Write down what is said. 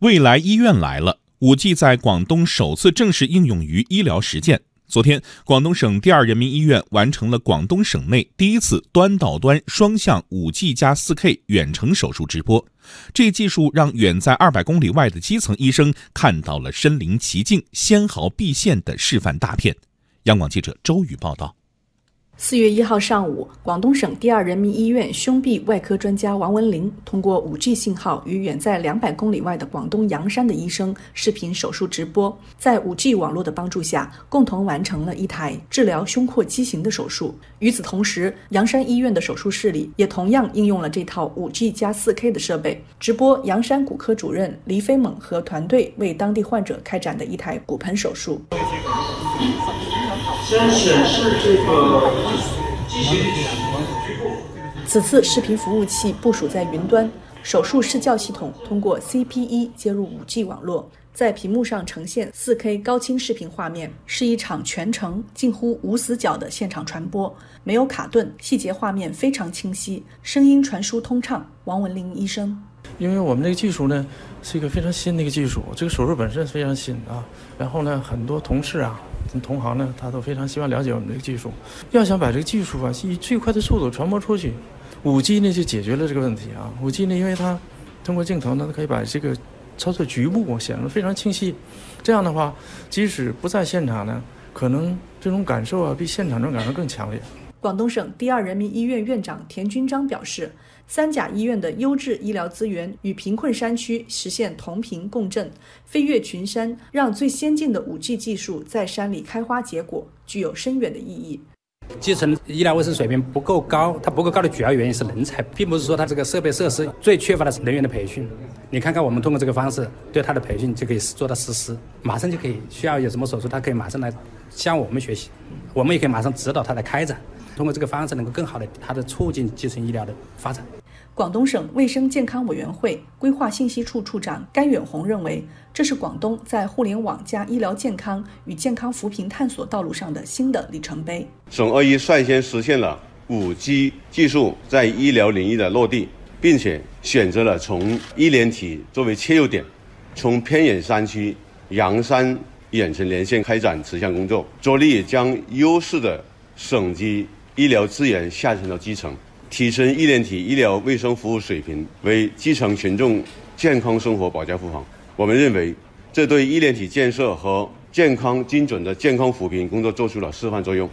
未来医院来了，五 G 在广东首次正式应用于医疗实践。昨天，广东省第二人民医院完成了广东省内第一次端到端双向五 G 加四 K 远程手术直播。这技术让远在二百公里外的基层医生看到了身临其境、纤毫毕现的示范大片。央广记者周宇报道。四月一号上午，广东省第二人民医院胸壁外科专家王文林通过 5G 信号与远在两百公里外的广东阳山的医生视频手术直播，在 5G 网络的帮助下，共同完成了一台治疗胸廓畸形的手术。与此同时，阳山医院的手术室里也同样应用了这套 5G 加 4K 的设备，直播阳山骨科主任黎飞猛和团队为当地患者开展的一台骨盆手术。先显示这个。此次视频服务器部署在云端，手术视教系统通过 CPE 接入 5G 网络，在屏幕上呈现 4K 高清视频画面，是一场全程近乎无死角的现场传播，没有卡顿，细节画面非常清晰，声音传输通畅。王文林医生，因为我们这个技术呢是一个非常新的一个技术，这个手术本身非常新啊，然后呢很多同事啊。同行呢，他都非常希望了解我们这个技术。要想把这个技术啊以最快的速度传播出去，五 G 呢就解决了这个问题啊。五 G 呢，因为它通过镜头呢，它可以把这个操作局部显得非常清晰。这样的话，即使不在现场呢，可能这种感受啊，比现场这种感受更强烈。广东省第二人民医院院长田军章表示，三甲医院的优质医疗资源与贫困山区实现同频共振，飞越群山，让最先进的 5G 技术在山里开花结果，具有深远的意义。基层医疗卫生水平不够高，它不够高的主要原因是人才，并不是说它这个设备设施最缺乏的是人员的培训。你看看，我们通过这个方式对他的培训就可以做到实施，马上就可以需要有什么手术，他可以马上来向我们学习，我们也可以马上指导他来开展。通过这个方式，能够更好的它的促进基层医疗的发展。广东省卫生健康委员会规划信息处处长甘远红认为，这是广东在互联网加医疗健康与健康扶贫探索道路上的新的里程碑。省二医率先实现了 5G 技术在医疗领域的落地，并且选择了从医联体作为切入点，从偏远山区阳山远程连线开展此项工作，着力将优势的省级。医疗资源下沉到基层，提升医联体医疗卫生服务水平，为基层群众健康生活保驾护航。我们认为，这对医联体建设和健康精准的健康扶贫工作做出了示范作用。